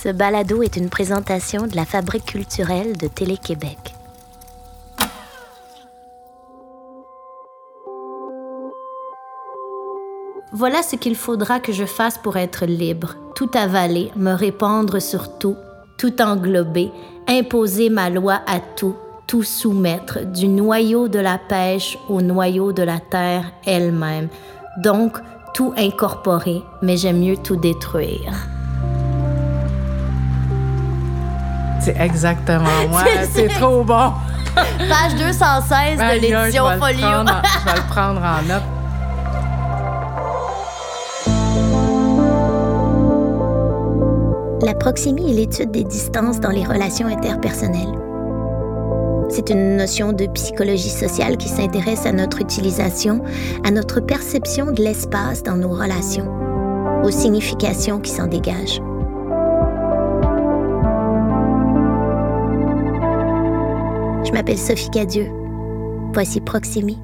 Ce balado est une présentation de la Fabrique culturelle de Télé-Québec. Voilà ce qu'il faudra que je fasse pour être libre, tout avaler, me répandre sur tout, tout englober, imposer ma loi à tout, tout soumettre, du noyau de la pêche au noyau de la terre elle-même. Donc, tout incorporer, mais j'aime mieux tout détruire. C'est exactement moi. C'est trop bon. Page 216 de l'édition Folio. je vais le prendre en note. La proximité est l'étude des distances dans les relations interpersonnelles. C'est une notion de psychologie sociale qui s'intéresse à notre utilisation, à notre perception de l'espace dans nos relations, aux significations qui s'en dégagent. Je m'appelle Sophie Cadieux. Voici Proximi.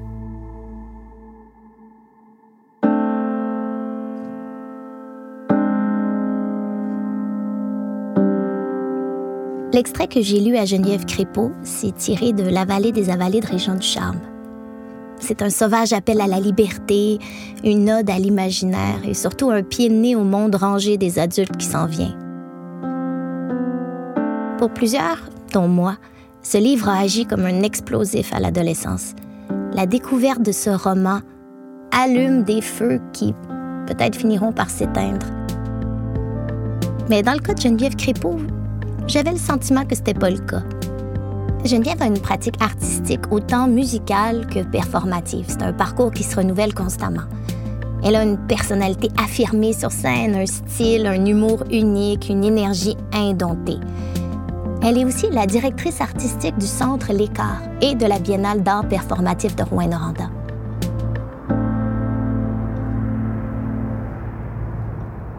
L'extrait que j'ai lu à Geneviève Crépeau, c'est tiré de La vallée des avalées de Région du Charme. C'est un sauvage appel à la liberté, une ode à l'imaginaire et surtout un pied de nez au monde rangé des adultes qui s'en vient. Pour plusieurs, dont moi, ce livre a agi comme un explosif à l'adolescence. La découverte de ce roman allume des feux qui peut-être finiront par s'éteindre. Mais dans le cas de Geneviève Crépeau, j'avais le sentiment que c'était pas le cas. Geneviève a une pratique artistique autant musicale que performative. C'est un parcours qui se renouvelle constamment. Elle a une personnalité affirmée sur scène, un style, un humour unique, une énergie indomptée. Elle est aussi la directrice artistique du Centre L'Écart et de la Biennale d'art performatif de Rouen-Noranda.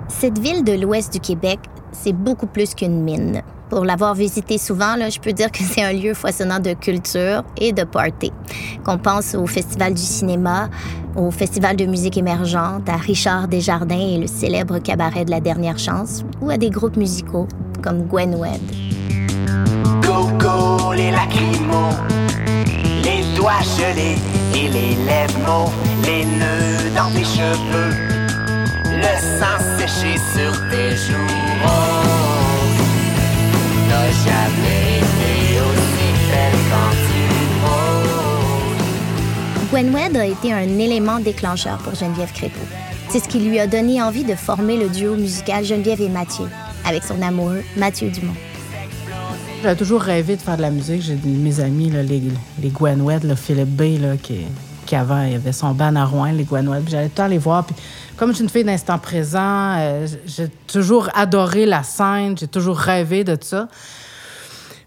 Cette ville de l'ouest du Québec, c'est beaucoup plus qu'une mine. Pour l'avoir visité souvent, je peux dire que c'est un lieu foisonnant de culture et de party. Qu'on pense au Festival du cinéma, au Festival de musique émergente, à Richard Desjardins et le célèbre cabaret de la dernière chance, ou à des groupes musicaux comme Gwen Les lacrymos, les doigts gelés et les lèvres mauves, les nœuds dans tes cheveux, le sang séché sur tes joues. Oh, jamais été aussi belle quand tu Gwen Wedd a été un élément déclencheur pour Geneviève Crépeau. C'est ce qui lui a donné envie de former le duo musical Geneviève et Mathieu, avec son amoureux Mathieu Dumont. J'avais toujours rêvé de faire de la musique. J'ai mes amis, les, les Gwen Wed, Philippe B, là, qui, qui avant, il avait son ban à Rouen, les Gwen Wed. J'allais tout les voir. Puis, comme je suis une fille d'instant présent, euh, j'ai toujours adoré la scène. J'ai toujours rêvé de ça.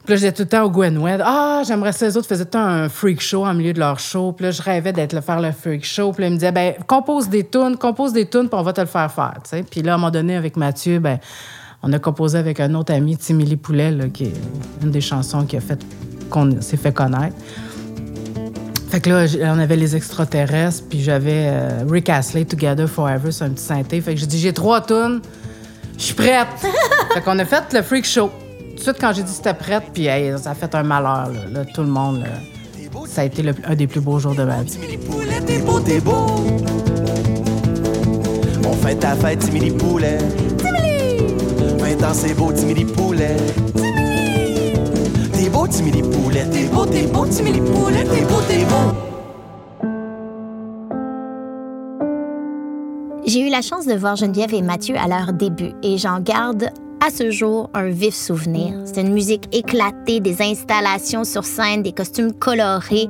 Puis là, j'étais tout le temps au Gwen Wed. Ah, j'aimerais ça. Les autres faisaient un freak show en milieu de leur show. Puis là, je rêvais d'être le faire le freak show. Puis là, ils me disaient, ben compose des tunes, compose des tunes, puis on va te le faire faire. Puis là, à un moment donné, avec Mathieu, ben on a composé avec un autre ami, Timili Poulet, qui est une des chansons qui a fait qu'on s'est fait connaître. Fait que là, on avait les extraterrestres, puis j'avais euh, Rick Astley, Together Forever, c'est un petit synthé. Fait que j'ai dit, j'ai trois tunes, je suis prête. fait qu'on a fait le freak show. Tout de suite, quand j'ai dit c'était prête, puis ça a fait un malheur, là, tout le monde. ça a été un des plus beaux jours de ma vie. T'es beau, t'es beau. On fait ta fête, Timili Poulet T'es beau. T'es beau, t'es beau. T'es beau, t'es beau. J'ai eu la chance de voir Geneviève et Mathieu à leur début et j'en garde à ce jour un vif souvenir. C'est une musique éclatée, des installations sur scène, des costumes colorés.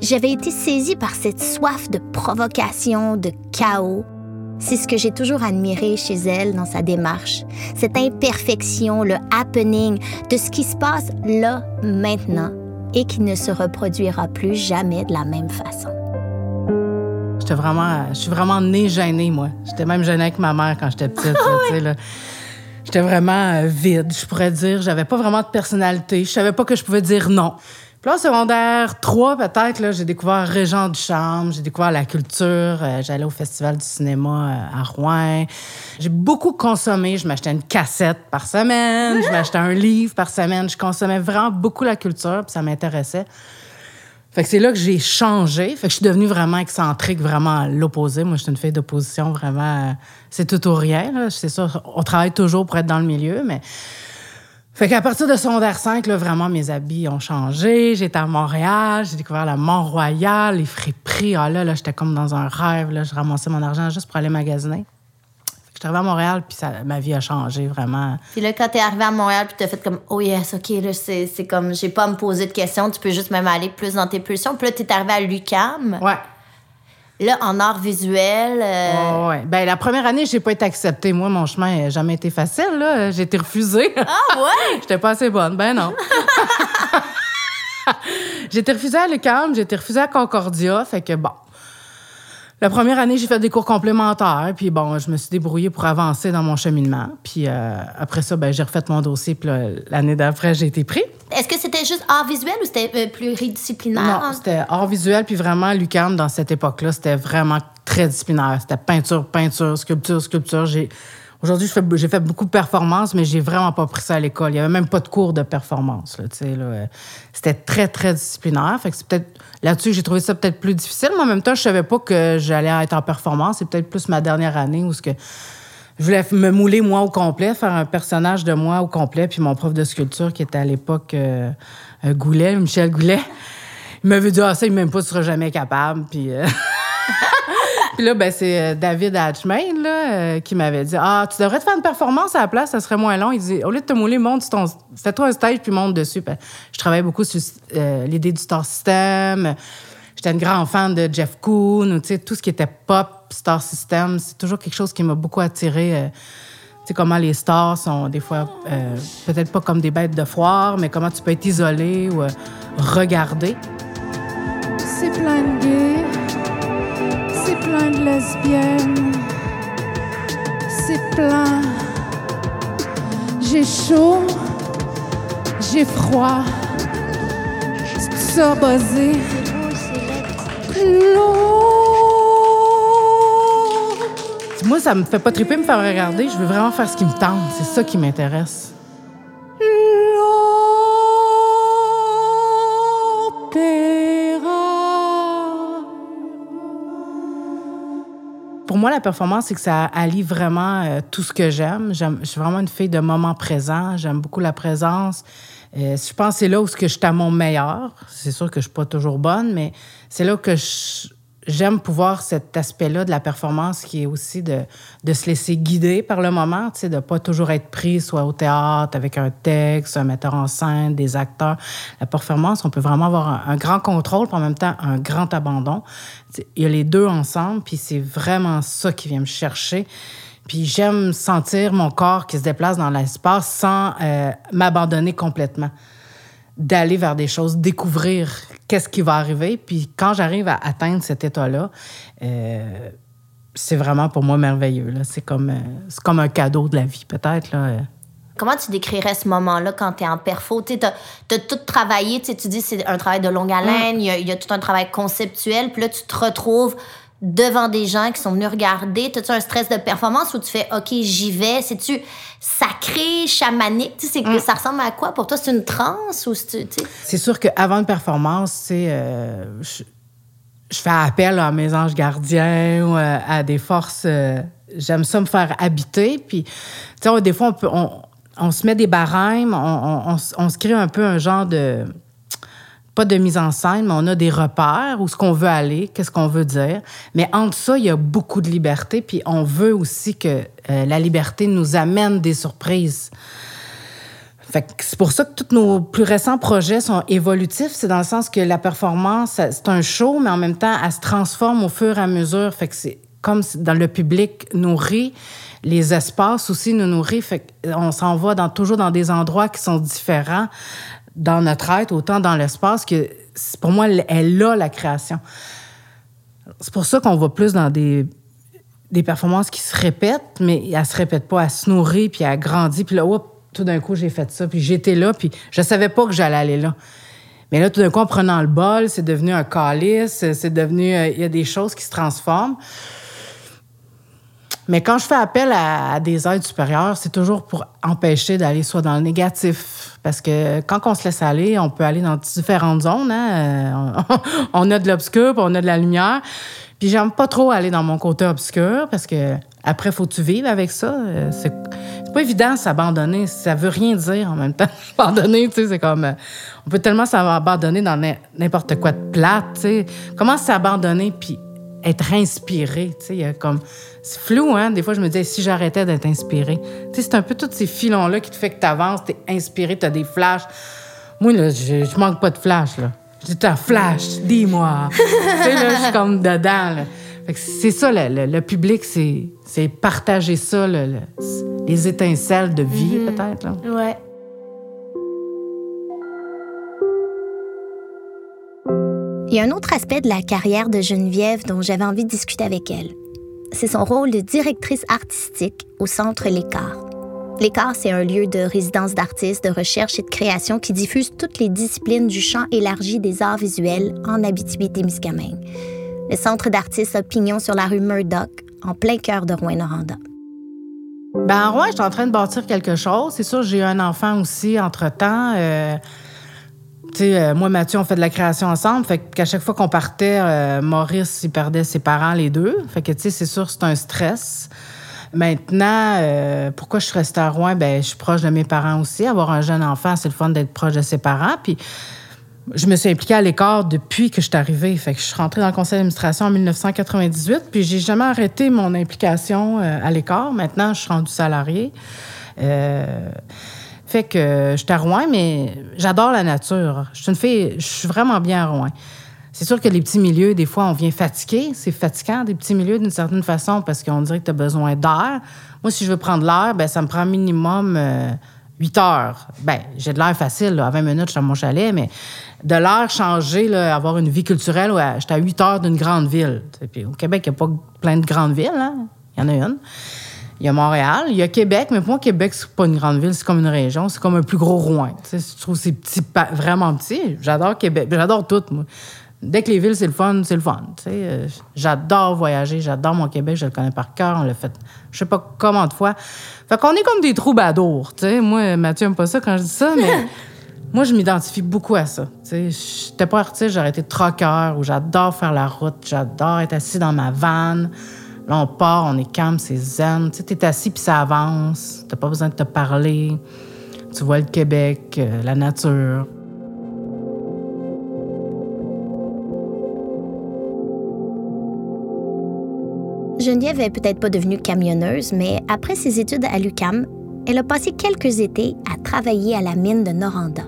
J'avais été saisie par cette soif de provocation, de chaos. C'est ce que j'ai toujours admiré chez elle dans sa démarche. Cette imperfection, le happening de ce qui se passe là, maintenant, et qui ne se reproduira plus jamais de la même façon. J'étais vraiment, je suis vraiment née gênée, moi. J'étais même gênée avec ma mère quand j'étais petite. J'étais vraiment euh, vide, je pourrais dire. J'avais pas vraiment de personnalité. Je savais pas que je pouvais dire non. Puis secondaire 3, peut-être, j'ai découvert Régent du Chambre, j'ai découvert la culture, euh, j'allais au Festival du cinéma euh, à Rouen. J'ai beaucoup consommé, je m'achetais une cassette par semaine, je m'achetais un livre par semaine, je consommais vraiment beaucoup la culture, puis ça m'intéressait. Fait que c'est là que j'ai changé. Fait que je suis devenue vraiment excentrique, vraiment l'opposé. Moi, je suis une fille d'opposition, vraiment. C'est tout ou rien. C'est ça. On travaille toujours pour être dans le milieu, mais fait qu'à partir de secondaire 5, là, vraiment, mes habits ont changé. J'étais à Montréal, j'ai découvert la Mont-Royal, les friperies. Ah là, là, j'étais comme dans un rêve. Là, je ramassais mon argent juste pour aller magasiner. Fait que je suis à Montréal, puis ça, ma vie a changé, vraiment. Puis là, quand t'es arrivée à Montréal, puis t'as fait comme, oh yes, OK, là, c'est, comme, j'ai pas à me poser de questions, tu peux juste même aller plus dans tes pulsions. Puis là, t'es arrivée à l'UCAM. Ouais. Là, en art visuel. euh, ouais. Ben, la première année, j'ai pas été acceptée. Moi, mon chemin n'a jamais été facile, là. J'ai été refusée. Ah ouais? J'étais pas assez bonne. Ben non. j'ai été refusée à l'UQAM, j'ai été refusée à Concordia. Fait que bon. La première année, j'ai fait des cours complémentaires. Puis bon, je me suis débrouillée pour avancer dans mon cheminement. Puis euh, après ça, ben, j'ai refait mon dossier. Puis l'année d'après, j'ai été pris. Est-ce que c'était juste art visuel ou c'était euh, pluridisciplinaire? Non, c'était art visuel. Puis vraiment, l'UQAM, dans cette époque-là, c'était vraiment très disciplinaire. C'était peinture, peinture, sculpture, sculpture. J'ai... Aujourd'hui, j'ai fait beaucoup de performances, mais j'ai vraiment pas pris ça à l'école. Il y avait même pas de cours de performance. Là, C'était très, très disciplinaire. Fait que c'est peut-être là-dessus j'ai trouvé ça peut-être plus difficile. Mais en même temps, je savais pas que j'allais être en performance. C'est peut-être plus ma dernière année où ce que je voulais me mouler moi au complet, faire un personnage de moi au complet. Puis mon prof de sculpture, qui était à l'époque euh, euh, Goulet, Michel Goulet, il m'avait dit Ah, ça, il même pas, tu seras jamais capable. Puis. euh, là, ben, c'est David Hatchmain là, qui m'avait dit Ah, tu devrais te faire une performance à la place, ça serait moins long. Il dit Au lieu de te mouler, monte ton. Fais-toi un stage puis monte dessus. Puis je travaillais beaucoup sur l'idée du Star System. J'étais une grande fan de Jeff Koons, tout ce qui était pop, Star System. C'est toujours quelque chose qui m'a beaucoup attiré. euh, tu sais, comment les stars sont des fois, euh, peut-être pas comme des bêtes de foire, mais comment tu peux être isolé ou euh, regarder. C'est plein de gays, c'est plein de lesbiennes, c'est plein. J'ai chaud, j'ai froid, c'est tout ça buzzé. L'eau. Moi, ça me fait pas triper me faire regarder. Je veux vraiment faire ce qui me tente. C'est ça qui m'intéresse. Pour moi, la performance, c'est que ça allie vraiment euh, tout ce que j'aime. Je suis vraiment une fille de moment présent. J'aime beaucoup la présence. Euh, je pense que c'est là où je suis à mon meilleur. C'est sûr que je suis pas toujours bonne, mais c'est là que je- j'aime pouvoir cet aspect-là de la performance qui est aussi de, de se laisser guider par le moment, de pas toujours être pris soit au théâtre avec un texte, un metteur en scène, des acteurs. La performance, on peut vraiment avoir un, grand contrôle, puis en même temps un grand abandon. Il y a les deux ensemble, puis c'est vraiment ça qui vient me chercher. Puis j'aime sentir mon corps qui se déplace dans l'espace sans euh, m'abandonner complètement d'aller vers des choses, découvrir qu'est-ce qui va arriver. Puis quand j'arrive à atteindre cet état-là, euh, c'est vraiment pour moi merveilleux. C'est comme, euh, comme un cadeau de la vie, peut-être. Comment tu décrirais ce moment-là quand tu es en perfo? Tu as, tout travaillé, tu dis c'est un travail de longue haleine, il y a- il y, a tout un travail conceptuel, puis là, tu te retrouves devant des gens qui sont venus regarder. As-tu un stress de performance où tu fais OK, j'y vais? C'est-tu sacré, chamanique? Tu sais, c'est- ça ressemble à quoi? Pour toi? C'est une transe ou c'est. tu sais? C'est sûr qu'avant une performance, tu sais, euh, je, je fais appel à mes anges gardiens ou euh, à des forces. euh, J'aime ça me faire habiter. Puis, tu sais, des fois, on, peut, on, on se met des barèmes, on, on se crée un peu un genre de. Pas de mise en scène, mais on a des repères où ce qu'on veut aller, qu'est-ce qu'on veut dire. Mais entre ça, il y a beaucoup de liberté. Puis on veut aussi que euh, la liberté nous amène des surprises. C'est pour ça que tous nos plus récents projets sont évolutifs. C'est dans le sens que la performance, c'est un show, mais en même temps, elle se transforme au fur et à mesure. C'est comme dans le public nourrit, les espaces aussi nous nourrissent. Fait qu'on s'en va toujours dans des endroits qui sont différents dans notre être, autant dans l'espace que pour moi, elle- a la création. C'est pour ça qu'on va plus dans des, des performances qui se répètent, mais elles se répètent pas. Elles se nourrit, puis elles grandissent. Puis là, hop, tout d'un coup, j'ai fait ça. Puis j'étais là, puis je savais pas que j'allais aller là. Mais là, tout d'un coup, en prenant le bol, c'est devenu un calice, c'est devenu. euh, Il y a des choses qui se transforment. Mais quand je fais appel à, des aides supérieures, c'est toujours pour empêcher d'aller soit dans le négatif. Parce que quand on se laisse aller, on peut aller dans différentes zones. hein. Euh, On, a de l'obscur, on a de la lumière. Puis j'aime pas trop aller dans mon côté obscur parce que après, faut que tu vives avec ça. Euh, C'est pas évident de s'abandonner. Ça veut rien dire en même temps. Abandonner, tu sais, c'est comme. euh, On peut tellement s'abandonner dans n'im- n'importe quoi de plate, tu sais. Comment s'abandonner puis être inspiré, tu sais. comme. C'est flou, hein. Des fois, je me dis, si j'arrêtais d'être inspiré. Tu sais, c'est un peu tous ces filons-là qui te fait que tu avances, tu es inspiré, tu as des flashs. Moi, là, je, je manque pas de flash, là. J'ai un flash, dis-moi. tu sais, là, je suis comme dedans, là. Fait que c'est ça, le, le- le public, c'est, c'est partager ça, le- le- les étincelles de vie, peut-être. Là. Ouais. Il y a un autre aspect de la carrière de Geneviève dont j'avais envie de discuter avec elle. C'est son rôle de directrice artistique au Centre L'Écart. L'Écart, c'est un lieu de résidence d'artistes, de recherche et de création qui diffuse toutes les disciplines du champ élargi des arts visuels en Abitibi-Témiscamingue. Le centre d'artistes a pignon sur la rue Murdoch, en plein cœur de Rouen-Noranda. Ben, en Rouen, je suis en train de bâtir quelque chose. C'est sûr, j'ai un enfant aussi entre-temps. Euh, tu sais, euh, moi, Mathieu, on fait de la création ensemble. Fait qu'à chaque fois qu'on partait, euh, Maurice, il perdait ses parents, les deux. Fait que, c'est sûr, c'est un stress. Maintenant, euh, pourquoi je suis restée à Rouen? Ben, je suis proche de mes parents aussi. Avoir un jeune enfant, c'est le fun d'être proche de ses parents. Puis, je me suis impliquée à l'écart depuis que je suis arrivée. Fait que je suis rentrée dans le conseil d'administration en 1998, puis j'ai jamais arrêté mon implication à l'écart. Maintenant, je suis rendue salariée. Fait que je suis à Rouen, mais j'adore la nature. Je suis je suis vraiment bien à Rouen. C'est sûr que les petits milieux, des fois, on vient fatiguer. C'est fatigant, des petits milieux, d'une certaine façon, parce qu'on dirait que tu as besoin d'air. Moi, si je veux prendre l'air, ben, ça me prend minimum euh, 8 heures. Ben, j'ai de l'air facile, à 20 minutes, je suis à mon chalet, mais de l'air changé, là, avoir une vie culturelle, ouais, j'étais à 8 heures d'une grande ville. Puis au Québec, il n'y a pas plein de grandes villes. Hein? Il y en a une. Il y a Montréal, il y a Québec, mais pour moi, Québec, c'est pas une grande ville, c'est comme une région, c'est comme un plus gros Rouen. Tu sais, je trouve c'est petit, vraiment petit. J'adore Québec, j'adore tout, moi. Dès que les villes, c'est le fun, c'est le fun. tu sais. Euh, J'adore voyager, j'adore mon Québec, je le connais par cœur, on l'a fait je sais pas combien de fois. Fait qu'on est comme des troubadours, tu sais. Moi, Mathieu aime pas ça quand je dis ça, mais moi, je m'identifie beaucoup à ça. Tu sais, j'étais pas artiste, j'aurais été troqueur ou j'adore faire la route, j'adore être assis dans ma vanne. Là, on part, on est calme, c'est zen. Tu sais, t'es assis puis ça avance. T'as pas besoin de te parler. Tu vois le Québec, euh, la nature. Geneviève est peut-être pas devenue camionneuse, mais après ses études à l'UCAM, elle a passé quelques étés à travailler à la mine de Noranda.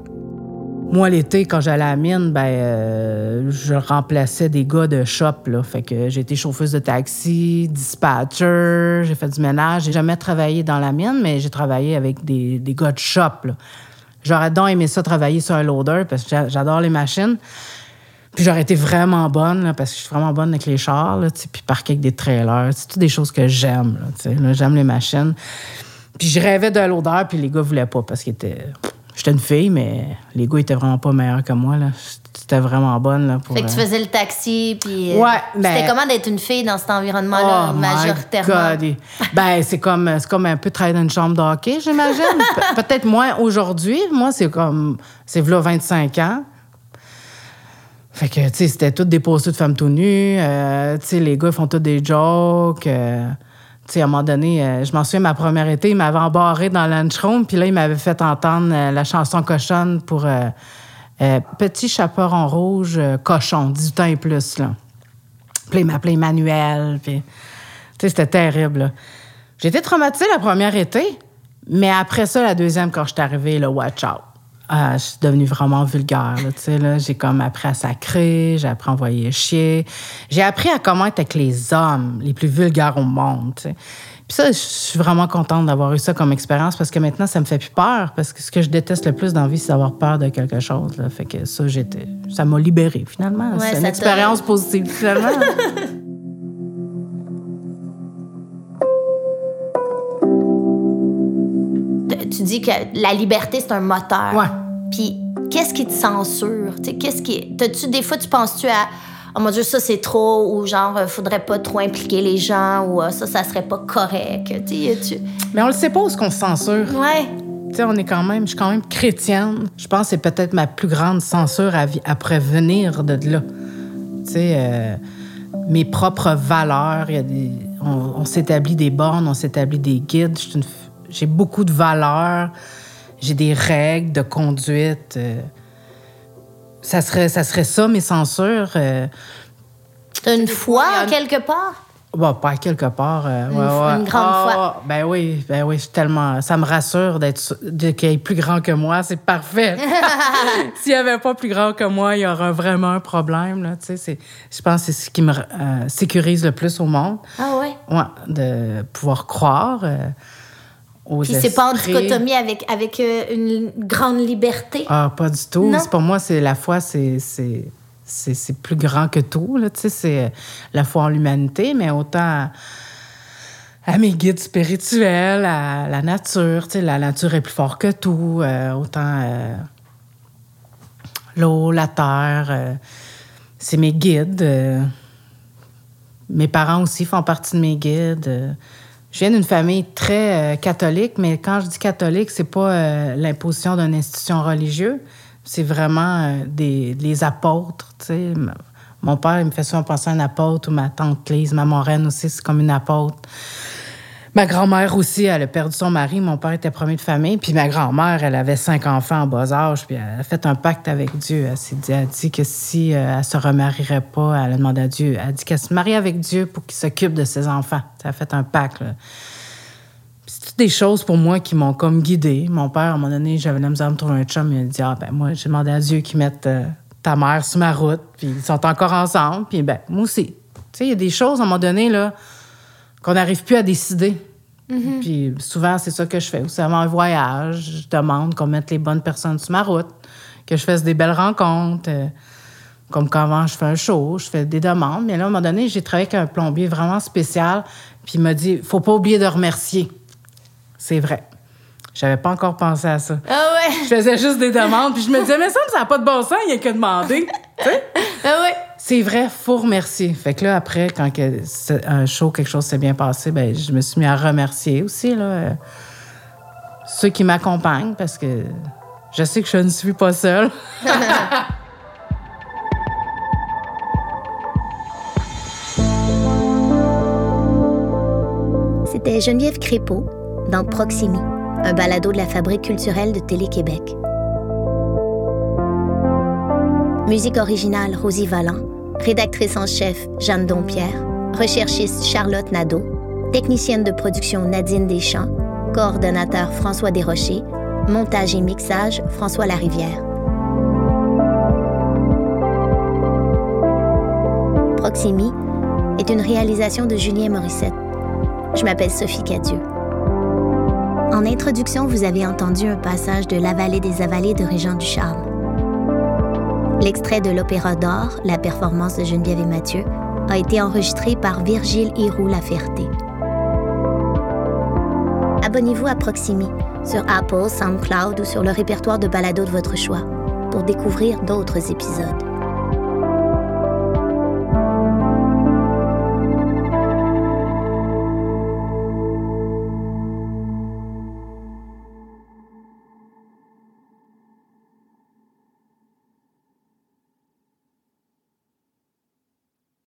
Moi, l'été, quand j'allais à la mine, ben, euh, je remplaçais des gars de shop. Là. Fait que j'ai été chauffeuse de taxi, dispatcher, j'ai fait du ménage. J'ai jamais travaillé dans la mine, mais j'ai travaillé avec des, des gars de shop. J'aurais donc aimé ça travailler sur un loader parce que j'a- j'adore les machines. Puis j'aurais été vraiment bonne, là, parce que je suis vraiment bonne avec les chars, là, puis parquer avec des trailers. C'est toutes des choses que j'aime. là, là. J'aime les machines. Puis je rêvais de l'odeur, puis les gars voulaient pas parce qu'ils étaient. J'étais une fille, mais les gars étaient vraiment pas meilleurs que moi. Là. C'était vraiment bonne. Là, pour, Fait que tu euh, faisais le taxi, puis. euh, Ouais, ben- C'était comment d'être une fille dans cet environnement-là, Oh majoritairement? God. Ben, c'est comme, c'est comme un peu travailler dans une chambre de hockey, j'imagine. Pe- Peut-être moins aujourd'hui. Moi, c'est comme. C'est là 25 ans. Fait que, tu sais, c'était tout des posters de femmes tout nues. euh, tu sais, les gars font tous des jokes. euh, tu sais, à un moment donné, euh, je m'en souviens, ma première été, ils m'avaient embarré dans le lunchroom, puis là, ils m'avaient fait entendre euh, la chanson cochonne pour euh, Petit chaperon rouge, cochon, 18 ans et plus, là. Puis il m'appelait Emmanuel. Puis, tu sais, c'était terrible. été traumatisée la première été, mais après ça, la deuxième, quand je suis arrivée, là, watch out. Ah, je suis devenue vraiment vulgaire. Là, tu sais, là. J'ai comme appris à sacrer, j'ai appris à envoyer chier. J'ai appris à comment être avec les hommes les plus vulgaires au monde. tu sais. Puis ça, je suis vraiment contente d'avoir eu ça comme expérience parce que maintenant, ça me fait plus peur. Parce que ce que je déteste le plus dans la vie, c'est d'avoir peur de quelque chose. là. Fait que ça, j'étais, ça m'a libérée finalement. Ouais, c'est une expérience positive finalement. Tu dis que la liberté, c'est un moteur. Ouais. Puis qu'est-ce qui te censure? Tu sais, qu'est-ce qui. T'as-tu, des fois, tu penses-tu à. Oh mon Dieu, ça c'est trop, ou genre, euh, faudrait pas trop impliquer les gens, ou euh, ça, ça serait pas correct. Tu sais, tu- Mais on le sait pas où ce qu'on se censure. Ouais. Tu sais, on est quand même, je suis quand même chrétienne. Je pense que c'est peut-être ma plus grande censure à, à prévenir de là. Tu sais, euh, mes propres valeurs, il y a des, on, on s'établit des bornes, on s'établit des guides. Je suis une J'ai beaucoup de valeurs, j'ai des règles de conduite. euh, ça, serait, ça serait ça, mes censures. euh, une foi, a quelque part? Bon, pas quelque part. euh, Une ouais, foi- ouais. une grande Ah, foi. Ben oui, ben oui, je suis tellement. Ça me rassure d'être qu'il y ait plus grand que moi, c'est parfait. S'il y avait pas plus grand que moi, il y aurait vraiment un problème. Là, c'est- je pense que c'est ce qui me euh, sécurise le plus au monde. Ah ouais? Ouais, de pouvoir croire euh, aux Puis c'est pas en dichotomie avec, avec euh, une grande liberté. Ah, pas du tout. Pour moi, c'est la foi, c'est c'est plus grand que tout. Là, tu sais, c'est euh, la foi en l'humanité, mais autant à, à mes guides spirituels, à la nature. Tu sais, la nature est plus forte que tout. euh, autant euh, l'eau, la terre. euh, c'est mes guides. mes parents aussi font partie de mes guides. Je viens d'une famille très euh, catholique, mais quand je dis catholique, c'est pas euh, l'imposition d'une institution religieuse, c'est vraiment euh, des, les apôtres. tu sais. M- Mon père, il me fait souvent penser à un apôtre, ou ma tante Lise, ma moraine aussi, c'est comme une apôtre. Ma grand-mère aussi, elle a perdu son mari. Mon père était premier de famille. Puis ma grand-mère, elle avait cinq enfants en bas âge. Puis elle a fait un pacte avec Dieu. Elle s'est dit, dit que si euh, elle se remarierait pas, elle a demandé à Dieu. Elle a dit qu'elle se marie avec Dieu pour qu'il s'occupe de ses enfants. Elle a fait un pacte. C'est toutes des choses pour moi qui m'ont comme guidée. Mon père, à un moment donné, j'avais la misère de me trouver un chum. Il a dit, ah ben moi, j'ai demandé à Dieu qu'il mette euh, ta mère sur ma route. Puis ils sont encore ensemble. Puis ben moi aussi. Tu sais, il y a des choses, à un moment donné, là, qu'on n'arrive plus à décider. Puis souvent, c'est ça que je fais. Aussi, avant un voyage, je demande qu'on mette les bonnes personnes sur ma route, que je fasse des belles rencontres. euh, comme quand avant, je fais un show, je fais des demandes. Mais là, à un moment donné, j'ai travaillé avec un plombier vraiment spécial. Puis il m'a dit faut pas oublier de remercier. C'est vrai. J'avais pas encore pensé à ça. Ah ouais. Je faisais juste des demandes. Puis je me disais mais ça, ça n'a pas de bon sens, il n'y a que demander. Tu sais? Ah ouais. C'est vrai, faut remercier. Fait que là, après, quand un show, quelque chose s'est bien passé, ben, je me suis mis à remercier aussi, là, euh, ceux qui m'accompagnent, parce que je sais que je ne suis pas seule. C'était Geneviève Crépeau dans Proximi, un balado de la Fabrique culturelle de Télé-Québec. Musique originale Rosie Vallant, rédactrice en chef Jeanne Dompierre, recherchiste Charlotte Nadeau, technicienne de production Nadine Deschamps, coordonnateur François Desrochers, montage et mixage François Larivière. Proximi est une réalisation de Julien Morissette. Je m'appelle Sophie Cadieux. En introduction, vous avez entendu un passage de La vallée des avalées de Régent Ducharme. L'extrait de l'Opéra d'or, la performance de Geneviève et Mathieu, a été enregistré par Virgile Hiroux Laferté. Abonnez-vous à Proximi sur Apple, SoundCloud ou sur le répertoire de balado de votre choix pour découvrir d'autres épisodes.